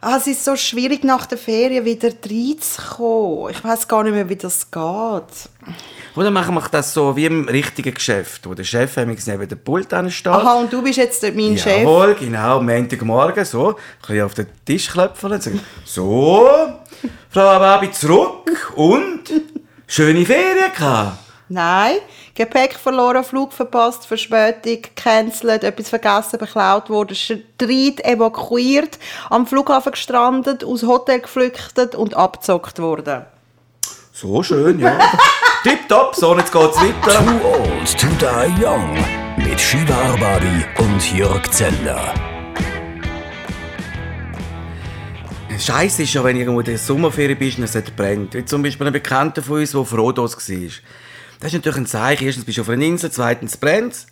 Ah, es ist so schwierig, nach der Ferien wieder reinzukommen. Ich weiß gar nicht mehr, wie das geht. Oder machen wir das so wie im richtigen Geschäft, wo der Chef neben dem Pult steht. Aha, und du bist jetzt mein Chef? Jawohl, genau, Montagmorgen, so, ein auf den Tisch klopfen und sagen, so, Frau Ababi zurück und schöne Ferien gehabt. Nein, Gepäck verloren, Flug verpasst, Verspätung, cancelled, etwas vergessen, beklaut worden, Streit evakuiert, am Flughafen gestrandet, aus Hotel geflüchtet und abgezockt worden. So schön, ja. Tipptopp, so jetzt geht's weiter. Too old to die young mit Shiva Arbabi und Jörg Zeller. Scheiße ist ja, wenn irgendwo in der Sommerferien bist und es brennt. Wie zum Beispiel ein Bekannter von uns, der auf Rhodos war. Das ist natürlich ein Zeichen. Erstens bist du auf einer Insel, zweitens brennt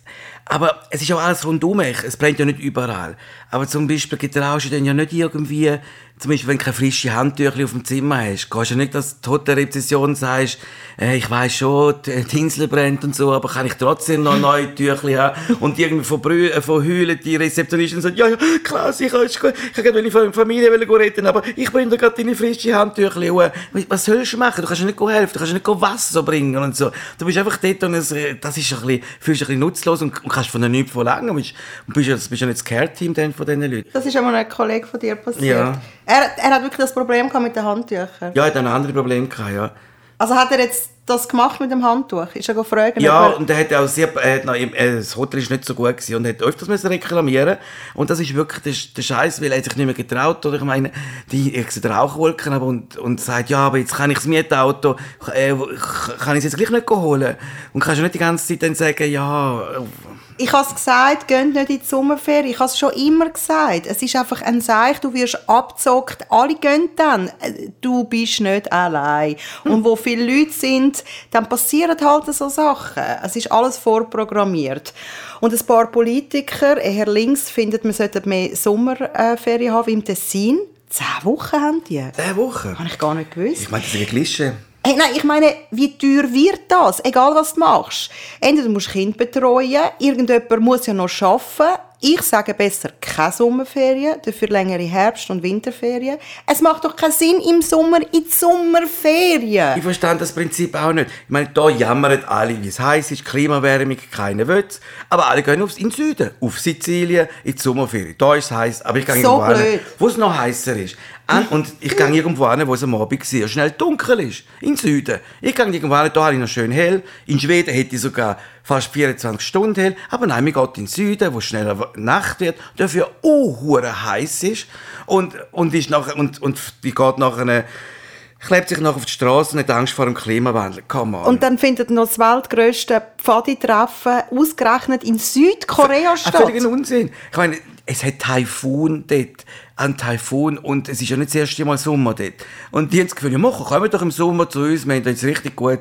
Aber es ist auch alles rundum. Es brennt ja nicht überall. Aber zum Beispiel getraust du dann ja nicht irgendwie zum Beispiel, wenn du keine frischen Handtücher auf dem Zimmer hast, kannst du nicht, dass die Hotelrezession sagst, äh, ich weiss schon, die Insel brennt und so, aber kann ich trotzdem noch neue Tücher haben? Und irgendwie von, Brü äh, von Heulen die Rezeptionistin sagt, ja, ja, klar, sicher, ist gut. ich kann meine Familie retten, aber ich bringe dir gerade deine frischen Handtücher. Was sollst du machen? Du kannst nicht helfen, du kannst nicht Wasser bringen und so. Du bist einfach dort und es, äh, das ist ein bisschen, fühlst dich ein bisschen nutzlos und, und kannst von der nichts verlangen. Und bist, bist, bist ja nicht das Care-Team von diesen Leuten. Das ist einmal ein Kollege von dir passiert. Ja. Er, er hat wirklich das Problem mit den Handtüchern. Ja, er hat ein anderes Problem gehabt, ja. Also hat er jetzt das gemacht mit dem Handtuch? Ist er gefragt? Ja, und er hat auch sehr, er hat noch, äh, das Hotel ist nicht so gut gewesen und hat öfters müssen reklamieren und das ist wirklich der, Scheiß, weil er sich nicht mehr getraut oder ich meine, die, ich sehe Rauchwolken aber und, und sagt, ja, aber jetzt kann ich das Mietauto, äh, kann ich es jetzt gleich nicht holen und kannst du nicht die ganze Zeit dann sagen, ja, ich habe es gesagt, geht nicht in die Sommerferien. Ich habe es schon immer gesagt. Es ist einfach ein Zeichen, du wirst abgezockt. Alle gehen dann. Du bist nicht allein. Hm. Und wo viele Leute sind, dann passieren halt so Sachen. Es ist alles vorprogrammiert. Und ein paar Politiker, eher links, finden, man sollte mehr Sommerferien haben wie im Tessin. Zehn Wochen haben die. Zehn Wochen? Habe ich gar nicht gewusst. Ich meine, das ist ein Klischee. Hey, nein, ich meine, wie teuer wird das? Egal, was du machst. Entweder musst du Kind betreuen, irgendjemand muss ja noch arbeiten, ich sage besser keine Sommerferien, dafür längere Herbst- und Winterferien. Es macht doch keinen Sinn im Sommer in die Sommerferien. Ich verstehe das Prinzip auch nicht. Ich meine, da jammern alle, wie es heiß ist, Klimawärmung, keiner will Aber alle gehen aufs, in den Süden, auf Sizilien, in die Sommerferien. Da ist es heiß, aber ich gehe so irgendwo hin, wo es noch heißer ist. Und ich gehe irgendwo hin, wo es am Abend sehr schnell dunkel ist. In den Süden. Ich gehe irgendwo hin, da habe ich noch schön hell. In Schweden hätte ich sogar fast 24 Stunden hell. Aber nein, wir gehen in den Süden, wo schneller Nacht wird, dafür auch heiß ist. Und, und, ist nachher, und, und die geht nachher klebt sich noch auf die Straße und hat Angst vor dem Klimawandel. Come on. Und dann findet noch das weltgrößte Pfadi-Treffen ausgerechnet in Südkorea statt. Völliger Unsinn. Ich meine, es hat Taifun dort. Ein Taifun und es ist ja nicht das erste Mal Sommer dort. Und die haben das Gefühl, ja, machen, kommen doch im Sommer zu uns, wir haben jetzt richtig gut,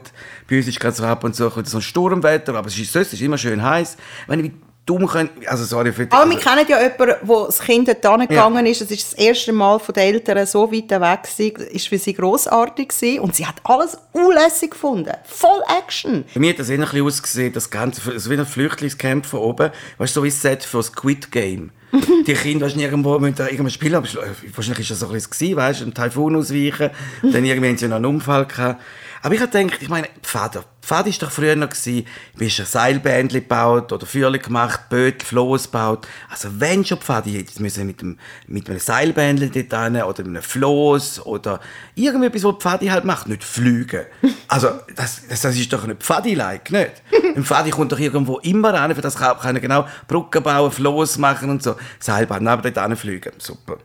bei uns ist gerade so ab und zu so ein Sturmwetter, aber es ist, es ist immer schön heiß. Ich dumm können, also sorry für die, Aber wir kennen ja jemanden, wo das Kind dort gegangen ja. ist, das ist das erste Mal von den Eltern so weit weg war, ist für sie grossartig gewesen. und sie hat alles unlässig gefunden. Voll Action. Bei mir hat das bisschen ausgesehen, das Ganze, so wie ein Flüchtlingscamp von oben, weißt du, so wie das Set für Squid Game. die Kinder weißt, irgendwo mit irgendeinem Spiel, aber wahrscheinlich ist das so ein bisschen, weißt du, ein Taifun ausweichen, dann irgendwie haben sie noch einen Unfall gehabt. Aber ich habe gedacht, ich meine, Pfad, Pfad war doch früher noch, gewesen, bist ein Seilbändchen gebaut oder Feuerchen gemacht, Bötel, Floß gebaut. Also wenn schon Pfad, jetzt müssen mit, dem, mit einem Seilbändchen dort hin, oder mit einem Floß oder irgendetwas, was Pfadi halt macht, nicht fliegen. Also das, das, das ist doch nicht Pfadi-like, nicht? Ein Pfadi kommt doch irgendwo immer an, für das kann er genau Brücken bauen, Floß machen und so. Seilbahn, aber dort fliegen, super.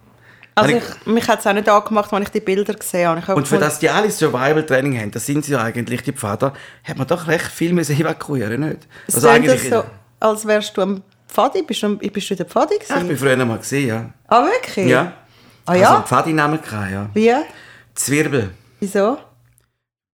Also ich, mich hat es auch nicht angemacht, als ich die Bilder gesehen habe. Und für das die alle Survival-Training haben, das sind sie ja eigentlich, die Pfader, hat man doch recht viel müssen evakuieren nicht? Es also eigentlich so, als wärst du am Pfadi, bist du, bist du der Pfadi gewesen? Ja, ich bin früher mal gesehen, ja. Ah, wirklich? Ja. Ah ja? Also einen Pfadi-Namen ja. Wie? Zwirbel. Wieso?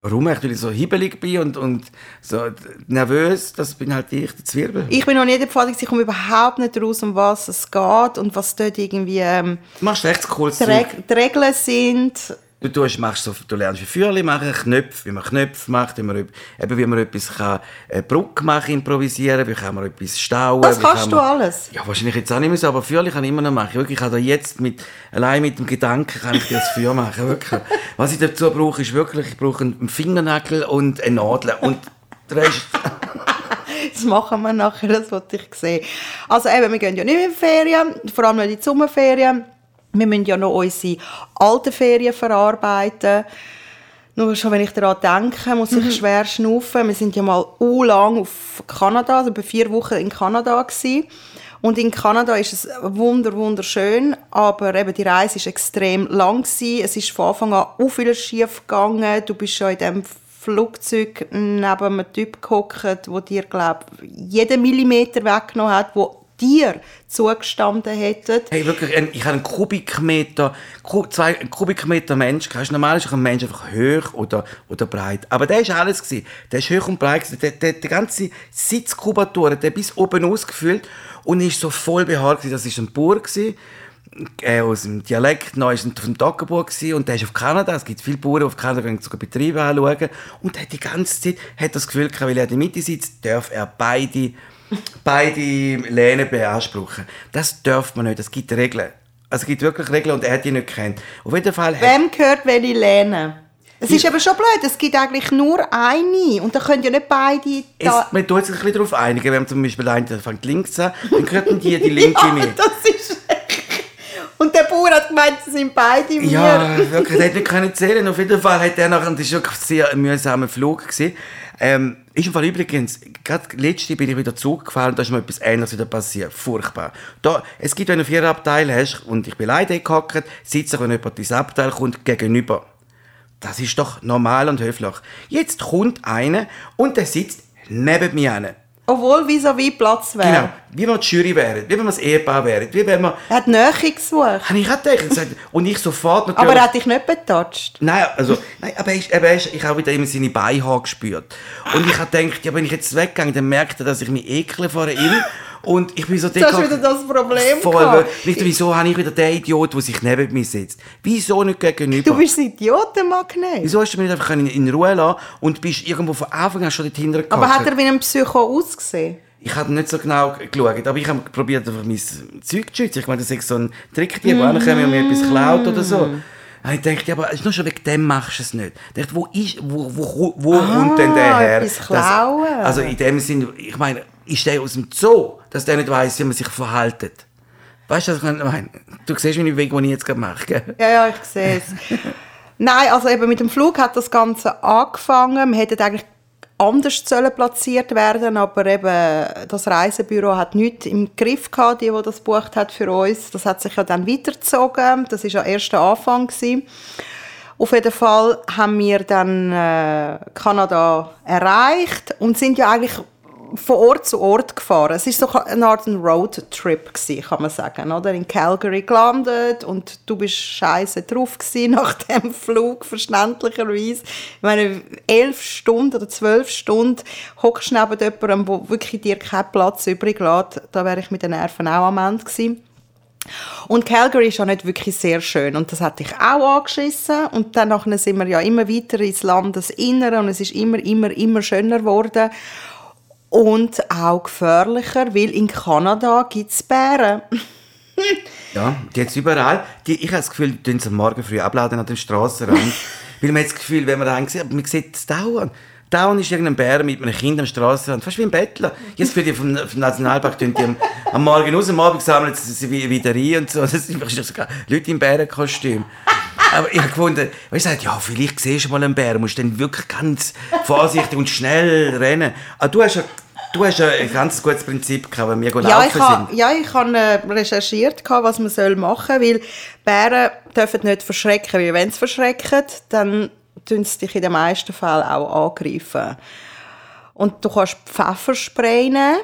Warum ich, weil ich so hibbelig bin und, und so nervös, das bin halt ich, der Zwirbel. Ich bin noch nie der Pfad, ich komme überhaupt nicht raus, um was es geht und was dort irgendwie ähm, du machst echt cooles die, Reg die Regeln sind. Du, tust, machst so, du lernst wie Feuerli machen, Knöpfe, wie man Knöpfe macht, wie man, eben, wie man etwas kann, eine Brücke machen, improvisieren, wie kann man etwas stauen. Das kannst kann du man, alles? Ja, wahrscheinlich jetzt auch nicht mehr so, aber Feuerli kann ich immer noch machen. Wirklich, ich kann da jetzt mit, allein mit dem Gedanken kann ich dir das Feuer machen, wirklich. Was ich dazu brauche, ist wirklich, ich brauche einen Fingernagel und eine Nadel und der Rest... Das machen wir nachher, das wollte ich sehen. Also eben, wir gehen ja nicht in die Ferien, vor allem nicht in die Sommerferien. Wir müssen ja noch unsere alten Ferien verarbeiten. Nur schon, wenn ich daran denke, muss ich schwer schnaufen. Wir sind ja mal u lang auf Kanada, also bei vier Wochen in Kanada gewesen. Und in Kanada ist es wunder wunderschön, aber eben die Reise ist extrem lang gewesen. Es ist von Anfang an u viel schief gegangen. Du bist schon in dem Flugzeug neben einem Typ gehockt, der dir, glaube jeden Millimeter weggenommen hat, wo dir zugestanden hätte. Hey, wirklich, ich habe einen Kubikmeter, Ku- zwei Kubikmeter Mensch. Du, normal ist ein Mensch einfach hoch oder, oder breit. Aber der ist alles gewesen. Der ist hoch und breit gewesen. Der, der, die ganze Sitzkubatur, der bis oben ausgefüllt und ist so voll behaart gewesen. Das ist ein Bauer gewesen. Äh, aus dem Dialekt, noch ist er Toggenburg gewesen, und der ist auf Kanada. Es gibt viele Bauern auf Kanada, die sogar Betriebe anschauen. Und der hat die ganze Zeit hat das Gefühl gehabt, weil er in der Mitte sitzt, darf er beide, beide Lehnen beanspruchen. Das darf man nicht. Es gibt Regeln. Also es gibt wirklich Regeln und er hat die nicht gekannt. Auf jeden Fall Wem gehört welche Lehne? Es ist aber schon blöd, es gibt eigentlich nur eine und da können ja nicht beide es, da... man tut sich ein bisschen darauf einigen, wenn man zum Beispiel einen der fängt links an, dann gehört die die linke ja, mit. das ist... Und der Bauer hat gemeint, sie sind beide mir. Ja, wirklich, der hat nicht zählen. Auf jeden Fall hat er nachher, das war wirklich ein sehr mühsamer Flug. Gewesen. Ähm, ist im Fall übrigens, gerade letzte bin ich wieder Zug gefahren, da ist mir etwas Ähnliches wieder passiert. Furchtbar. Da, es gibt, wenn du vier Abteile hast und ich bin leider gehockt, sitze ich, wenn jemand ins Abteil kommt, gegenüber. Das ist doch normal und höflich. Jetzt kommt einer und der sitzt neben mir. An. Obwohl vis-à-vis Platz wäre. Genau. Wie wir die Jury wären, wie wenn wir das Ehepaar wären, wie wenn wir... Er hat Nähe gesucht. Habe ich auch gedacht. Und ich sofort natürlich... Aber er hat dich nicht betatscht. Nein, also, nein, aber ich, aber ich, ich habe wieder immer seine Beinhaare gespürt. Und ich habe gedacht, ja, wenn ich jetzt weggehe, dann merkt er, dass ich mich ekle vor ihm. Und ich bin so Du hast wieder das Problem Voll, nicht, wieso habe ich wieder den Idiot, der sich neben mir sitzt? Wieso nicht gegenüber? Du bist ein Idiotenmagnet. Wieso hast du mich nicht einfach in, in Ruhe lassen und bist irgendwo von Anfang an schon dort hinten Aber hat er wie ein Psycho ausgesehen? Ich habe nicht so genau geschaut, aber ich habe probiert, einfach mein Zeug zu schützen. Ich meine, das ist so ein Trick, die mm. kommen und mir etwas klaut oder so. Und ich dachte, aber nur schon wegen dem machst du es nicht. Ich dachte, wo, ist, wo, wo, wo kommt denn der her? Ah, klauen. Das, also in dem Sinne, ich meine, ist der aus dem Zoo, dass der nicht weiss, wie man sich verhaltet? Weißt du, was ich meine? Du siehst meinen Weg, den ich jetzt gerade mache. Gell? Ja, ja, ich sehe es. Nein, also eben mit dem Flug hat das Ganze angefangen. Wir hätten eigentlich anders sollen platziert werden, aber eben das Reisebüro hat nichts im Griff gehabt, die, die das bucht hat für uns. Das hat sich ja dann weitergezogen. Das ist ja erst der Anfang gewesen. Auf jeden Fall haben wir dann äh, Kanada erreicht und sind ja eigentlich von Ort zu Ort gefahren. Es ist so eine Art Roadtrip gewesen, kann man sagen, oder? In Calgary gelandet und du bist scheiße drauf nach dem Flug, verständlicherweise. Ich meine, elf Stunden oder zwölf Stunden hockst neben jemandem, wo wirklich dir keinen Platz übrig lässt. Da wäre ich mit den Nerven auch am Ende gewesen. Und Calgary ist ja nicht wirklich sehr schön und das hat dich auch angeschissen und dann sind wir ja immer weiter ins Landesinnere und es ist immer, immer, immer schöner geworden und auch gefährlicher, weil in Kanada gibt es Bären. Ja, die jetzt überall. Die, ich habe das Gefühl, die tun sie am Morgen früh abladen an dem Strassenrand. weil man hat das Gefühl, wenn man da sieht, man sieht es dauernd. Dauernd ist irgendein Bär mit einem Kind am Strassenrand, fast wie ein Bettler. Jetzt für die vom, vom Nationalpark tun die am, am Morgen raus, am Abend sammeln sie sie wie- wieder rein und so. Das sind wahrscheinlich sogar Leute im Bärenkostüm. Aber ich habe gefunden, weißt du, ja, vielleicht siehst du mal einen Bär, musst dann wirklich ganz vorsichtig und schnell rennen. Aber du hast ja, du hast ein ganz gutes Prinzip gehabt, wenn wir Ja, laufen ich habe sind. ja, ich hab, äh, recherchiert, was man soll machen soll, weil Bären dürfen nicht verschrecken, weil wenn sie verschrecken, dann tun sie dich in den meisten Fällen auch angreifen. Und du kannst Pfefferspray nehmen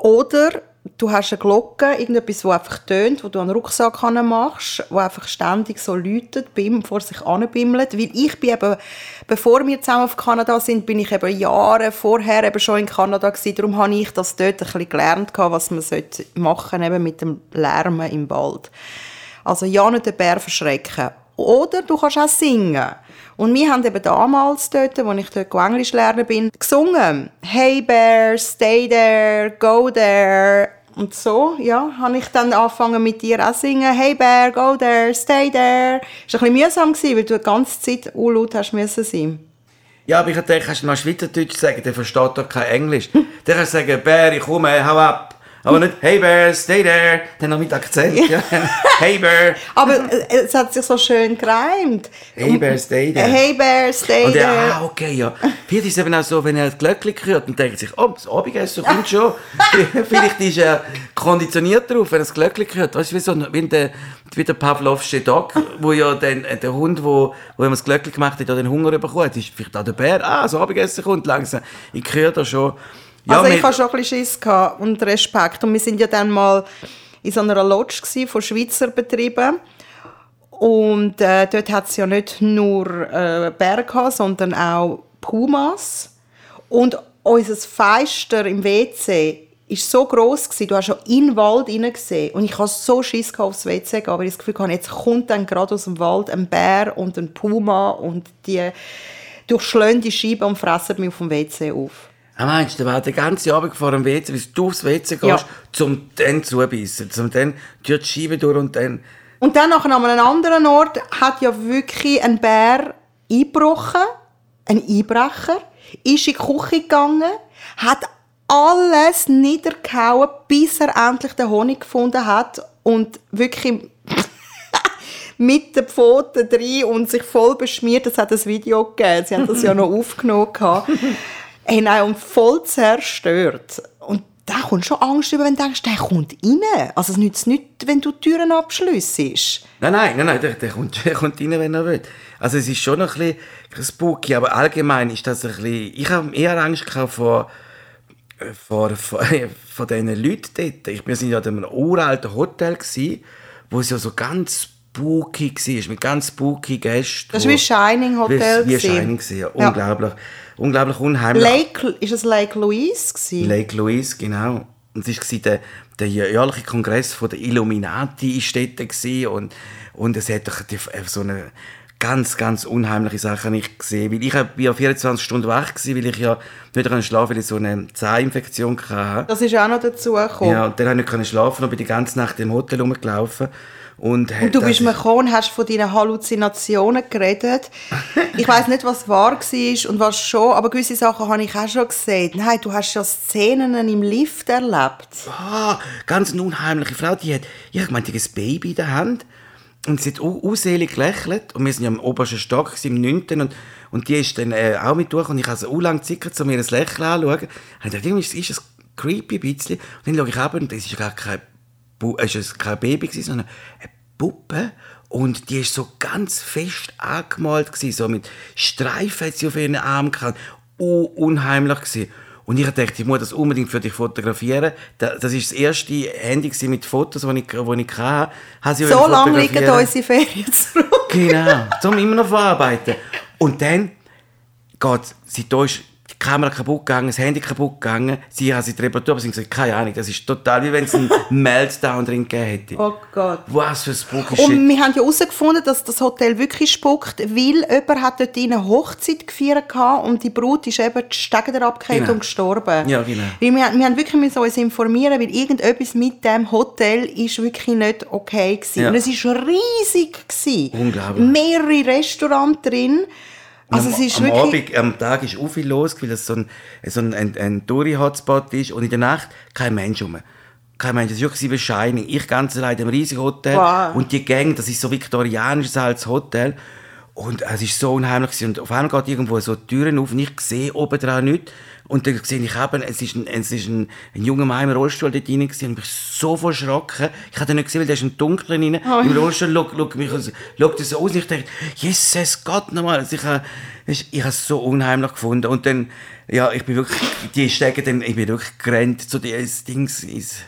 oder du hast eine Glocke, irgendetwas, das einfach tönt, wo du den Rucksack machst, wo einfach ständig so läutet, bim, vor sich anbimmelt. Weil ich bin eben, bevor wir zusammen auf Kanada sind, bin ich eben Jahre vorher eben schon in Kanada gewesen. Darum habe ich das dort ein bisschen gelernt, was man machen sollte, eben mit dem Lärmen im Wald. Also ja nicht den Bär verschrecken. oder du kannst auch singen. Und wir haben eben damals dort, als ich dort Englisch lernen bin, gesungen. Hey Bear, stay there, go there. Und so, ja, habe ich dann angefangen mit dir auch singen. Hey Bear, go there, stay there. Es war ein bisschen mühsam, gewesen, weil du die ganze Zeit laut hast müssen sein. Ja, aber ich dachte, kannst du mal Schweizerdeutsch sagen, der versteht doch kein Englisch. Der kann sagen, Bär, ich komme, hau ab. Aber nicht, hey Bear, stay there. Dann noch mit Akzent. Ja. hey Bear. Aber äh, es hat sich so schön gereimt. Hey Bear, stay there. Hey Bear, stay Und there. er, ah, okay, ja. Vielleicht ist es eben auch so, wenn er das Glöckchen hört und denkt sich, oh, das Abendessen kommt schon. Vielleicht ist er konditioniert darauf, wenn er das Glöckchen hört. Weißt du, wie, so, wie der, wie der Pavlovsche Dog, wo ja den, äh, der Hund, wo, wo er das Glöckchen gemacht hat, ja den Hunger bekommen ist vielleicht auch der Bär. Ah, das Abendessen kommt langsam. Ich höre da schon. Ja, also ich hatte schon ein bisschen Schiss gehabt und Respekt. Und wir sind ja dann mal in so einer Lodge von Schweizer Betrieben. Und äh, dort hat es ja nicht nur äh, gehabt, sondern auch Pumas. Und unser Feister im WC ist so groß gsi, du hast schon in den Wald hineingesehen. Und ich hatte so Schiss aufs WC gehen, weil ich das Gefühl hatte, jetzt kommt dann gerade aus dem Wald ein Bär und ein Puma und die durchschlagen die Scheibe und fressen mich auf dem WC auf. Ah, meinst du, der war den ganzen Abend vor dem WC, bis du aufs WC gehst, Ja. zum dann zubeissen, zum dann die Scheibe durch und dann... Und dann nachher an einem anderen Ort hat ja wirklich ein Bär eingebrochen, ein Einbrecher, ist in die Küche gegangen, hat alles niedergehauen, bis er endlich den Honig gefunden hat und wirklich mit den Pfoten drin und sich voll beschmiert. Es hat ein Video gegeben, sie haben das ja noch aufgenommen. Nein, und voll zerstört. Und da kommt schon Angst über, wenn du denkst, der kommt rein. Also es nützt nichts, wenn du die Türen abschliessest. Nein, nein, nein, nein der, der, kommt, der kommt rein, wenn er will. Also es ist schon ein bisschen spooky, aber allgemein ist das ein bisschen... Ich habe eher Angst vor, vor, vor, vor diesen Leuten dort. Ich, wir sind ja in einem uralten Hotel, gewesen, wo es ja so ganz spooky war, mit ganz spooky Gästen. Das war wie Shining Hotel Wie, wie. Shining, gewesen, ja. Ja. Unglaublich, unglaublich unheimlich. Lake, ist es Lake Louise gewesen? Lake Louise, genau. Und es war der, der jährliche Kongress von der Illuminati dort gewesen und, und es hat doch äh, so eine ganz, ganz unheimliche Sache ich gesehen. Weil ich ja 24 Stunden wach gewesen, weil ich ja nicht schlafen konnte, weil ich so eine Zahninfektion hatte. Das ist auch noch dazu gekommen. Ja, und dann konnte ich nicht schlafen und bin die ganze Nacht im Hotel rumgelaufen. Und, Und du bist mir gekommen hast von deinen Halluzinationen geredet. Ich weiß nicht, was wahr war und was schon, aber gewisse Sachen habe ich auch schon gesehen. Nein, du hast ja Szenen im Lift erlebt. ah, ganz eine unheimliche Frau, die hat, ich hab gemeint, die hat ein Baby in der Hand und sie hat unselig gelächelt und wir sind ja im obersten Stock, im 9. Und, und die ist dann äh, auch mit durch und ich habe so lange Zeit, um mir das Lächeln anzuschauen. Und ich dachte, ist, ist das creepy ein bisschen. Und dann schaue ich ab und es ist ja gar kein, es ist kein Baby, sondern eine Puppe. Und die ist so ganz fest angemalt, so mit Streifen hat sie auf ihren Arm gehabt. Oh, unheimlich gewesen. Und ich dachte, ich muss das unbedingt für dich fotografieren. Da- Das ist das erste Handy mit Fotos, die ich, die ich hatte. Habe sie So lange liegen unsere Ferien zurück. Genau, zum immer noch verarbeiten. Und dann geht sie da ist die Kamera kaputt gegangen, das Handy kaputt gegangen. Sie hat sie die Reparatur, aber sie hat gesagt, keine Ahnung, das ist total wie wenn es einen Meltdown drin gegeben hätte. Oh Gott. Was für spooky Shit. Und wir haben ja herausgefunden, dass das Hotel wirklich spuckt, weil jemand hat dort eine Hochzeit gefeiert und die Brut ist eben die Stege abgekehrt Genau. und gestorben. Ja, genau. Weil wir, wir haben wirklich müssen uns informieren, weil irgendetwas mit dem Hotel ist wirklich nicht okay gewesen. Ja. Und es war riesig. Gewesen. Unglaublich. Mehrere Restaurants drin. Also am, es ist am wirklich... Abend, am Tag ist auch viel los, weil es so ein, so ein, ein, ein Touri-Hotspot ist. Und in der Nacht kein Mensch rum. Kein Mensch. Das ist wirklich wie Shining. Ich ganz allein in einem riesigen Hotel. Wow. Und die Gang, das ist so viktorianisch als Hotel. Und es ist so unheimlich. gewesen. Und auf einmal geht irgendwo so Türen auf und ich sehe oben dran nichts. Und dann sehe ich eben, es ist ein, es ist ein, ein junger Mann im Rollstuhl dort drin gewesen. und ich bin so verschrocken. Ich hatte nicht gesehen, weil der ist im Dunkeln rein. Im Rollstuhl schaut, schaut mich aus, schaut das so aus und ich dachte, Jesus Gott nochmal. Also ich habe, ich, ich habe es so unheimlich gefunden. Und dann, ja, ich bin wirklich, die Stege dann, ich bin wirklich gerannt zu dieses Dings, ins,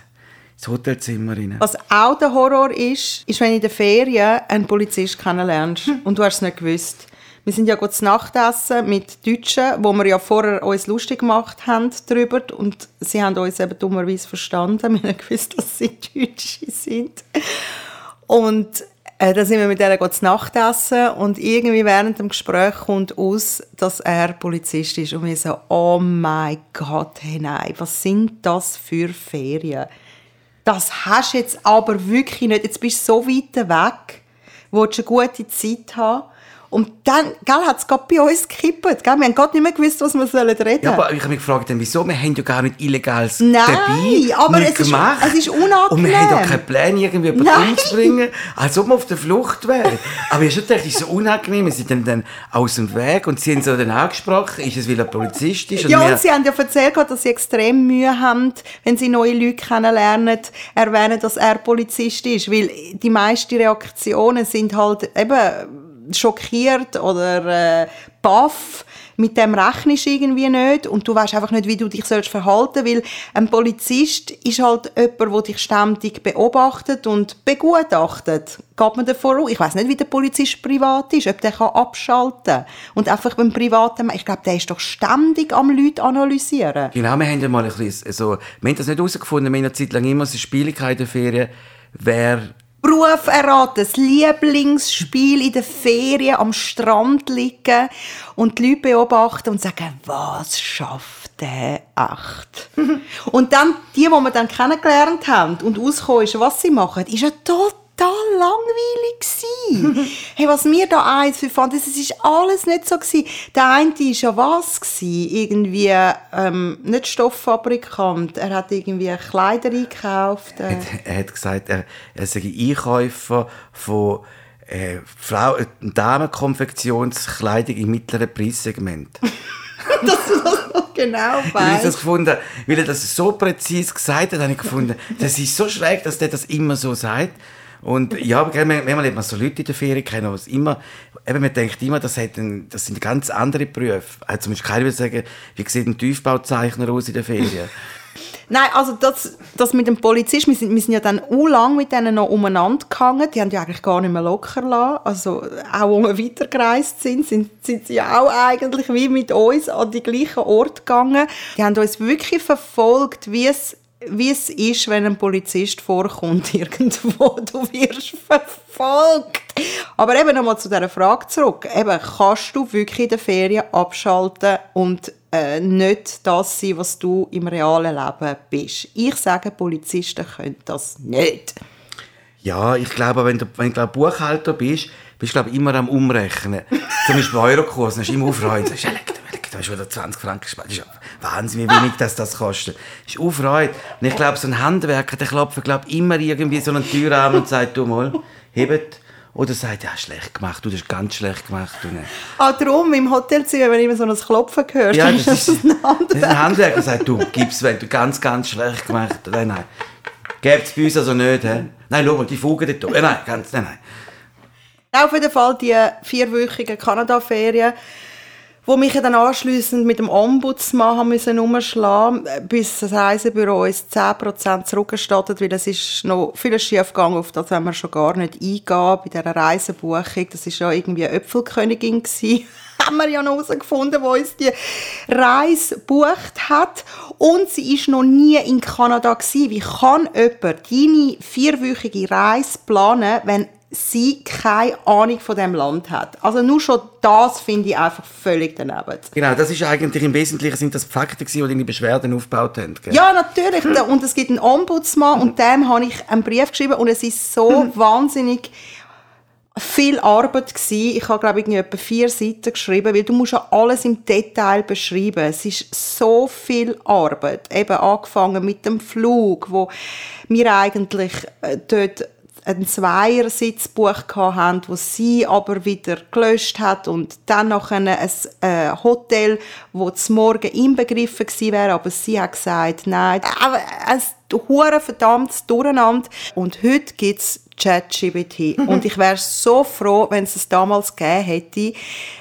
ins Hotelzimmer rein. Was auch der Horror ist, ist, wenn in den Ferien einen Polizist kennenlernst und du hast es nicht gewusst. Wir sind ja gut zu Nacht essen mit Deutschen, wo wir ja vorher uns lustig gemacht haben darüber und sie haben uns eben dummerweise verstanden. Wir haben gewusst, dass sie Deutsche sind. Und Äh, da sind wir mit der zu Nacht essen und irgendwie während dem Gespräch kommt aus, dass er Polizist ist und wir so, oh mein Gott, hey nein, was sind das für Ferien? Das hast du jetzt aber wirklich nicht. Jetzt bist du so weit weg, willst eine gute Zeit haben und dann hat es gerade bei uns gekippt. Gell? Wir haben gerade nicht mehr gewusst, was wir reden sollen. Ja, aber ich habe mich gefragt, wieso? Wir haben ja gar nicht Illegales Nein, dabei. aber es ist, gemacht. es ist unangenehm. Und wir haben doch keinen Plan, irgendwie jemanden Nein. umzubringen, als ob wir auf der Flucht wären. Aber ich gedacht, es ist so unangenehm. Wir sind dann, dann aus dem Weg und sie haben so dann angesprochen, ist es, weil er Polizist ist? Ja, und sie haben ja erzählt, dass sie extrem Mühe haben, wenn sie neue Leute kennenlernen, erwähnen, dass er Polizist ist. Weil die meisten Reaktionen sind halt eben schockiert oder äh, baff. Mit dem rechnest du irgendwie nicht und du weißt einfach nicht, wie du dich sollst verhalten weil ein Polizist ist halt jemand, der dich ständig beobachtet und begutachtet. Geht man davon aus? Ich weiß nicht, wie der Polizist privat ist, ob der kann abschalten kann. Und einfach beim Privaten, ich glaube, der ist doch ständig am Leute analysieren. Genau, wir haben ja mal ein bisschen so, wir haben das nicht herausgefunden, wir haben eine Zeit lang immer so Spieligkeit in der Ferien, wer Beruf erraten, das Lieblingsspiel in den Ferien am Strand liegen und die Leute beobachten und sagen, was schafft der echt? und dann, die, die wir dann kennengelernt haben und ausgekommen ist, was sie machen, ist ja total langweilig gsi. hey, was wir da eins für fanden, das ist alles nicht so gsi. Der eine war ja was gsi, irgendwie ähm, nicht Stofffabrikant, er hat irgendwie Kleider eingekauft. Äh. er hat gesagt, er, er sei Einkäufer von äh, Frau, äh, Damenkonfektionskleidung im mittleren Preissegment. das noch genau Weil ich das gefunden, weil er das so präzise gesagt hat, habe ich gefunden, das ist so schräg, dass der das immer so sagt. Und ja, aber manchmal hat man so Leute in der Ferien kennen, was immer, eben man denkt immer, das, hat ein, das sind ganz andere Berufe. Also zum Beispiel keiner will sagen, wie sieht ein Tiefbauzeichner aus in der Ferien? Nein, also das, das mit dem Polizist, wir sind, wir sind ja dann auch lang mit denen noch umeinander gehangen. Die haben ja eigentlich gar nicht mehr locker lassen. Also auch wo wir weitergereist sind, sind, sind sie auch eigentlich wie mit uns an die gleichen Ort gegangen. Die haben uns wirklich verfolgt, wie es wie es ist, wenn ein Polizist vorkommt irgendwo. Du wirst verfolgt. Aber eben nochmal zu dieser Frage zurück. Eben, kannst du wirklich in der Ferien abschalten und äh, nicht das sein, was du im realen Leben bist? Ich sage, Polizisten können das nicht. Ja, ich glaube, wenn du, wenn du glaub, Buchhalter bist, bist du glaub, immer am Umrechnen. Zum Beispiel bei Eurokurs, dann hast du immer leck, leck, da hast du wieder 20 Franken gespart. Das ist ja Wahnsinn, wie wenig das, das kostet. Das ist aufreut. Und ich glaube, so ein Handwerker, der klopft glaub, immer irgendwie so eine Tür an und sagt, du mal, hebt. Oder sagt, ja, schlecht gemacht, du, das ist ganz schlecht gemacht. Ne. Ah, darum, im Hotelzimmer, wenn du immer so ein Klopfen hörst, Ja, das ist, ein das ist ein Handwerker, der sagt, du, gib's, wenn du ganz, ganz schlecht gemacht hast. Nein, nein. Gebt's bei uns also nicht, hä? Nein, schau mal, die Fugen dort. oben. Nein, ganz, nein, nein. Auf jeden Fall die vierwöchigen Kanada-Ferien, wo mich dann anschliessend mit dem Ombudsmann haben müssen umschlagen, bis das Reisebüro uns 10% zurückgestattet, weil es ist noch vieles schief gegangen, auf das haben wir schon gar nicht eingehen bei dieser Reisebuchung. Das ist ja irgendwie eine Äpfelkönigin gewesen. haben wir ja noch herausgefunden, wo uns die Reise gebucht hat. Und sie ist noch nie in Kanada gewesen. Wie kann jemand deine vierwöchige Reise planen, wenn sie keine Ahnung von dem Land hat. Also nur schon das finde ich einfach völlig daneben. Genau, das ist eigentlich im Wesentlichen sind das die Fakten gewesen, die deine Beschwerden aufgebaut haben. Gell? Ja, natürlich. Und es gibt einen Ombudsmann und dem habe ich einen Brief geschrieben und es ist so wahnsinnig viel Arbeit gsi. Ich habe glaube ich etwa vier Seiten geschrieben, weil du musst ja alles im Detail beschreiben. Es ist so viel Arbeit. Eben angefangen mit dem Flug, wo wir eigentlich äh, dort einen Zweiersitz gebucht haben, wo sie aber wieder gelöscht hat und dann noch ein äh, Hotel, wo zum Morgen inbegriffen gewesen wäre, aber sie hat gesagt, nein, aber es hure Durcheinander. Und heute gibt's ChatGPT. Und ich wäre so froh, wenn es es damals gegeben hätte,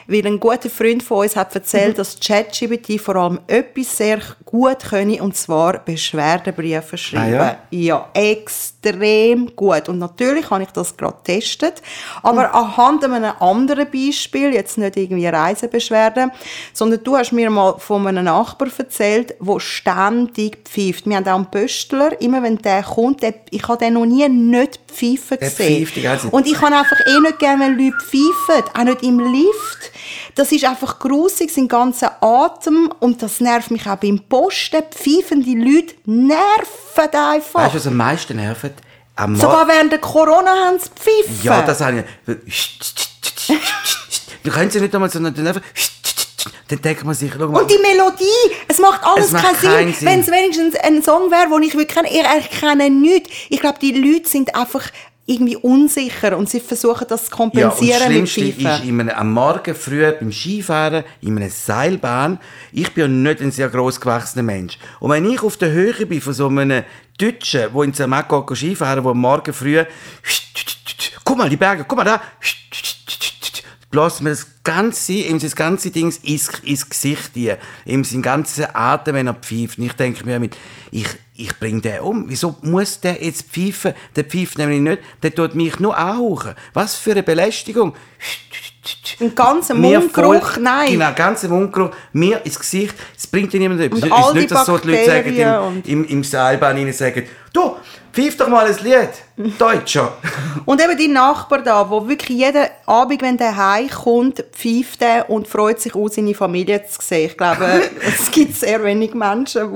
weil ein guter Freund von uns hat erzählt, dass ChatGPT vor allem etwas sehr gut könne, und zwar Beschwerdebriefe schreiben. Ah, ja? extrem gut. Und natürlich habe ich das gerade getestet, aber anhand einem anderen Beispiel, jetzt nicht irgendwie Reisebeschwerden, sondern du hast mir mal von einem Nachbar erzählt, der ständig pfeift. Wir haben auch einen Pöstler, immer wenn der kommt, der, ich habe den noch nie nicht pfeifen pfeifen gesehen. pfeift. Und ich kann einfach eh nicht gerne, wenn Leute pfeifen, auch nicht im Lift. Das ist einfach grusig, sein ganzer Atem und das nervt mich auch beim Posten. Pfeifende Leute nerven einfach. Weißt du, was am meisten nervt? Am Sogar während der Corona haben sie pfeifen. Ja, das habe ich. Du kannst ja nicht einmal so Nerven. Dann denkt man sich. Und die Melodie, es macht alles Es macht keinen Sinn. keinen Sinn. Wenn es wenigstens ein Song wäre, den ich wirklich kenne, ich erkenne nichts. Ich glaube, die Leute sind einfach irgendwie unsicher und sie versuchen das zu Ja, und das kompensieren mit Schlimmste ist, in einem, am Morgen früh beim Skifahren, in einer Seilbahn, ich bin ja nicht ein sehr gross gewachsener Mensch. Und wenn ich auf der Höhe bin von so einem Deutschen, der in Zermatt Skifahren, der am Morgen früh, guck mal, die Berge, guck mal da, bläst mir das ganze, ihm das ganze Ding ins, ins Gesicht hier, ihm seinen ganzen Atem, wenn er pfeift. Und ich denke mir mit, ich, ich bringe den um. Wieso muss der jetzt pfeifen? Der pfeift nämlich nicht, der tut mich nur anhauchen. Was für eine Belästigung. Ein ganzer Mundgeruch, nein. Genau, ganzer Mundgeruch. Mir ins Gesicht. Es bringt dir niemand etwas. Es ist nicht, dass so die Leute sagen, im, im, im Seilbahn rein sagen, du, pfeif doch mal ein Lied. Deutscher. Und eben die Nachbar da, wo wirklich jeden Abend, wenn der heimkommt, pfeift er und freut sich auch, seine Familie zu sehen. Ich glaube, es gibt sehr wenig Menschen,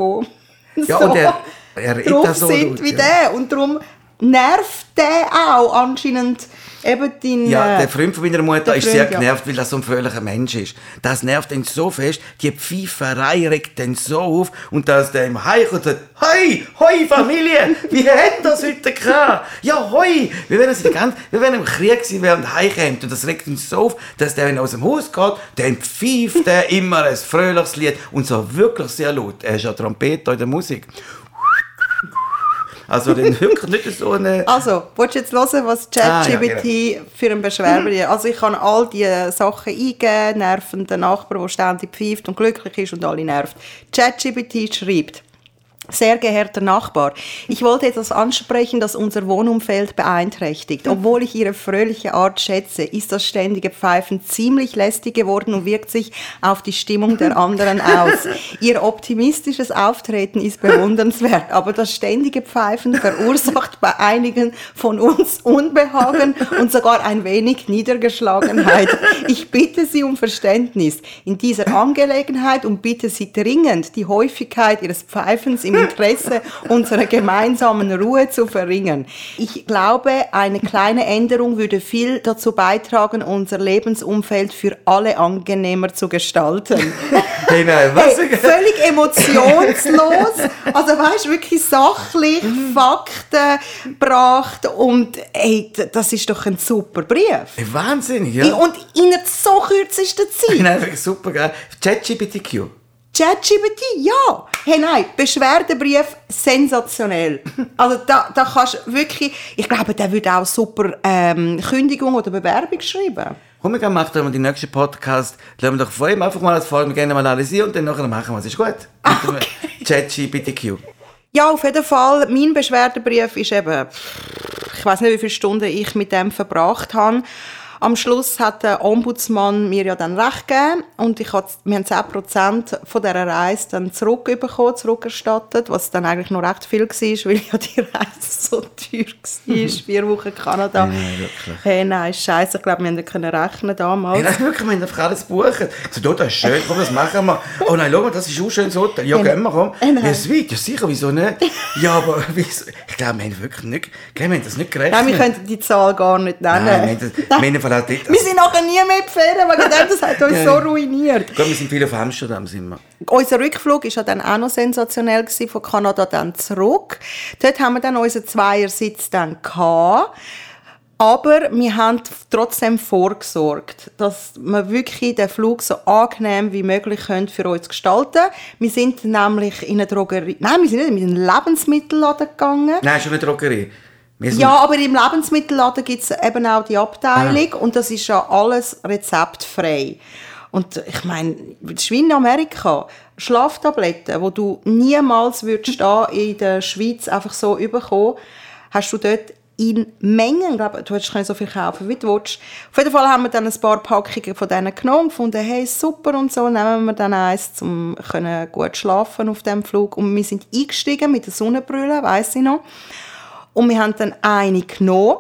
die Ja, so und er, er drauf so sind laut, wie ja. der. Und darum nervt der auch anscheinend eben dein... Ja, äh, der Freund von meiner Mutter ist sehr Freund, ja. genervt, weil er so ein fröhlicher Mensch ist. Das nervt ihn so fest, die Pfeiferei regt ihn so auf und dass der im Heim kommt und sagt, Hoi, hoi Familie, wie hat das heute gehabt? Ja, hoi, wie wenn er sich ganz, wie wenn er im Krieg gewesen wäre und heimkommt und das regt ihn so auf, dass der, wenn er aus dem Haus geht, dann pfeift er immer ein fröhliches Lied und so wirklich sehr laut. Er ist ja Trompeter in der Musik. Also dann wirklich nicht so eine... Also, willst du jetzt hören, was Ah, ja, ChatGPT für einen Beschwerber Also ich kann all diese Sachen eingeben, nervenden Nachbar, der ständig pfeift und glücklich ist und alle nervt. ChatGPT schreibt, sehr geehrter Nachbar, ich wollte etwas ansprechen, das unser Wohnumfeld beeinträchtigt. Obwohl ich Ihre fröhliche Art schätze, ist das ständige Pfeifen ziemlich lästig geworden und wirkt sich auf die Stimmung der anderen aus. Ihr optimistisches Auftreten ist bewundernswert, aber das ständige Pfeifen verursacht bei einigen von uns Unbehagen und sogar ein wenig Niedergeschlagenheit. Ich bitte Sie um Verständnis in dieser Angelegenheit und bitte Sie dringend, die Häufigkeit Ihres Pfeifens im Interesse unserer gemeinsamen Ruhe zu verringern. Ich glaube, eine kleine Änderung würde viel dazu beitragen, unser Lebensumfeld für alle angenehmer zu gestalten. Hey, nein, was? Hey, völlig emotionslos. Also weißt wirklich sachlich, Fakten gebracht und hey, das ist doch ein super Brief. Hey, Wahnsinnig, ja. Und in so kürzester Zeit. Nein, super geil. ChatGPTQ. ChatGPT, ja. Hey, nein, Beschwerdebrief, sensationell. Also da, da kannst du wirklich, ich glaube, der würde auch super ähm, Kündigung oder Bewerbung schreiben. Komm, wir machen doch mal den nächsten Podcast. Lassen wir doch vor ihm einfach mal als Folge gerne mal analysieren und dann nachher machen wir es. Ist gut? Dem ChatGPTQ. Ja, auf jeden Fall. Mein Beschwerdebrief ist eben, ich weiß nicht, wie viele Stunden ich mit dem verbracht habe. Am Schluss hat der Ombudsmann mir ja dann recht gegeben und ich hat, wir haben 10% von dieser Reise dann zurückbekommen, zurückerstattet, was dann eigentlich noch recht viel war, weil ja die Reise so teuer war, vier Wochen Kanada. Ja, wirklich. Hey, nein, scheiße, ich glaube, wir haben können rechnen damals. Hey, nein, wirklich, wir haben einfach alles buchen. So, du, das ist schön, komm, das machen wir. Oh nein, schau mal, das ist auch schönes Hotel. Ja, gehen wir, komm. Äh, nein. Ja, es weit, ja sicher, wieso nicht? Ja, aber wieso? Ich glaube, wir haben wirklich nicht, wir haben das nicht gerechnet. Nein, wir können die Zahl gar nicht nennen. Nein, wir haben das- wir haben einfach auch dort- wir sind nachher nie mehr in wegen dem, das hat uns so ruiniert. Gut, wir sind viele auf Amsterdam, sind wir. Unser Rückflug war ja dann auch noch sensationell gewesen, von Kanada dann zurück. Dort haben wir dann unseren Zweiersitz dann gehabt. Aber wir haben trotzdem vorgesorgt, dass wir wirklich den Flug so angenehm wie möglich können für uns gestalten Wir sind nämlich in eine Drogerie, nein, wir sind nicht in einen Lebensmittelladen gegangen. Nein, schon eine Drogerie. Ja, aber im Lebensmittelladen gibt es eben auch die Abteilung und das ist ja alles rezeptfrei. Und ich meine, das ist wie in Amerika. Schlaftabletten, wo du niemals würdest da in der Schweiz einfach so überkommen, hast du dort in Mengen, ich glaube, du hättest so viel kaufen, wie du willst. Auf jeden Fall haben wir dann ein paar Packungen von denen genommen und gefunden, hey, super und so, nehmen wir dann eins, um können gut schlafen auf dem Flug. Und wir sind eingestiegen mit der Sonnenbrille, weiss ich noch. Und wir haben dann eine genommen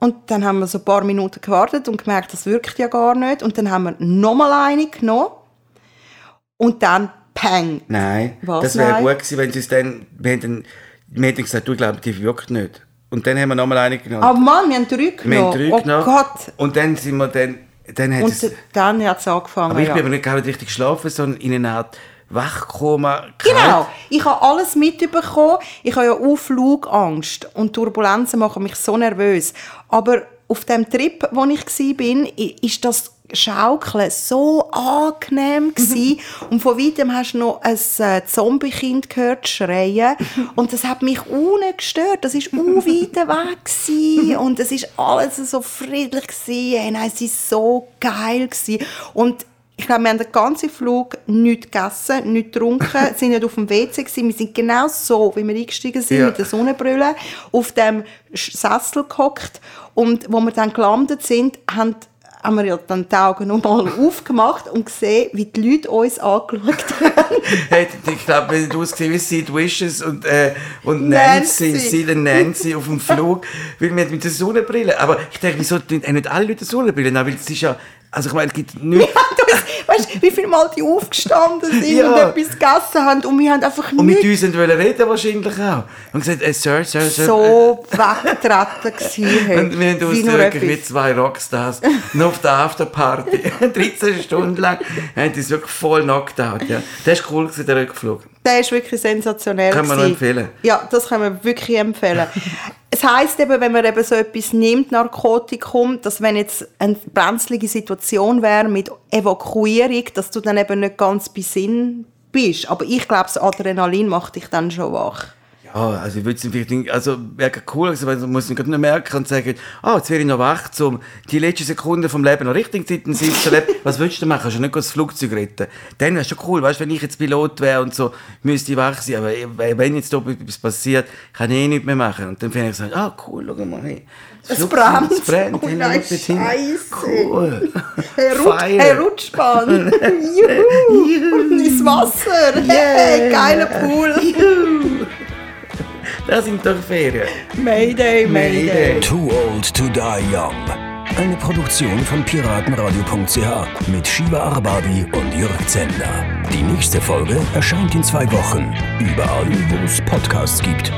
Und dann haben wir so ein paar Minuten gewartet und gemerkt, das wirkt ja gar nicht. Und dann haben wir nochmal eine genommen. Und dann Peng. Nein, Was, das wäre gut gewesen, wenn sie es dann, wir haben dann, wir hätten gesagt, du, glaube, die wirkt nicht. Und dann haben wir nochmal eine genommen. Aber Mann, wir haben drei wir genommen. haben drei oh genommen. Gott. Und dann sind wir dann, dann hat Und es, dann hat es angefangen. aber ich ja. bin aber nicht gar nicht richtig geschlafen, sondern in einer Art Wachkoma. Genau. Ich habe alles mitbekommen. Ich habe ja auch Flugangst. Und Turbulenzen machen mich so nervös. Aber auf dem Trip, wo ich war, ist das Schaukeln so angenehm gewesen. Und von weitem hast du noch ein äh, Zombie-Kind gehört schreien. Und das hat mich ohne gestört. Das ist weit weg gewesen. Und es ist alles so friedlich gewesen. Hey, nein, es ist so geil gewesen. Und ich glaube, wir haben den ganzen Flug nichts gegessen, nichts getrunken, sind nicht auf dem WC gewesen. Wir sind genau so, wie wir eingestiegen sind, Ja. mit der Sonnenbrille, auf dem Sessel gehockt. Und wo wir dann gelandet sind, haben, haben wir ja dann die Augen nochmal aufgemacht und gesehen, wie die Leute uns angeschaut haben. Hey, ich glaube, wenn du ausgesehen wie Sid Wishes und, äh, und Nancy. Nancy, Sid und Nancy auf dem Flug, weil wir mit der Sonnenbrille. Aber ich denke, wieso haben nicht alle Leute Sonnenbrille? Nein, weil es ist ja, also ich meine, es gibt nichts. weißt du, wie viele Mal die aufgestanden sind Ja. und etwas gegessen haben und wir haben einfach Und mit nichts uns wollen reden wahrscheinlich auch. Und gesagt, äh, Sir, Sir, Sir. so weggetreten gewesen. hey. Und wir haben uns wirklich wie zwei Rockstars noch auf der Afterparty 13 Stunden lang haben uns wirklich voll knocked out. Ja. Das war cool, der Rückflug. Der ist wirklich sensationell. Kann man empfehlen. Ja, das kann man wirklich empfehlen. es heisst eben, wenn man eben so etwas nimmt, Narkotikum, dass wenn jetzt eine brenzlige Situation wäre mit Evakuierung, dass du dann eben nicht ganz bei Sinn bist. Aber ich glaube, das Adrenalin macht dich dann schon wach. Ja, also ich würde es vielleicht nicht, also wäre cool, also man muss nicht nur merken und sagen, ah, jetzt werde ich noch wach, um die letzten Sekunden vom Leben noch richtig intensiv zu leben. Was würdest du machen? Kannst du nicht das Flugzeug retten? Dann wäre schon cool, weißt du, wenn ich jetzt Pilot wäre und so, müsste ich wach sein, aber wenn jetzt da etwas passiert, kann ich eh nichts mehr machen. Und dann finde ich so, ah, cool, schau mal, hey. Es brennt. Es brennt. Oh nein, hin. Scheisse. Cool. Hey, Rutsch, hey Rutschbahn. Juhu. Ins Wasser. Hey, geiler Pool. Das sind doch Ferien. Mayday, Mayday. Mayday. Too Old to Die Young. Eine Produktion von piratenradio.ch mit Shiva Arbabi und Jörg Zender. Die nächste Folge erscheint in zwei Wochen. Überall, wo es Podcasts gibt.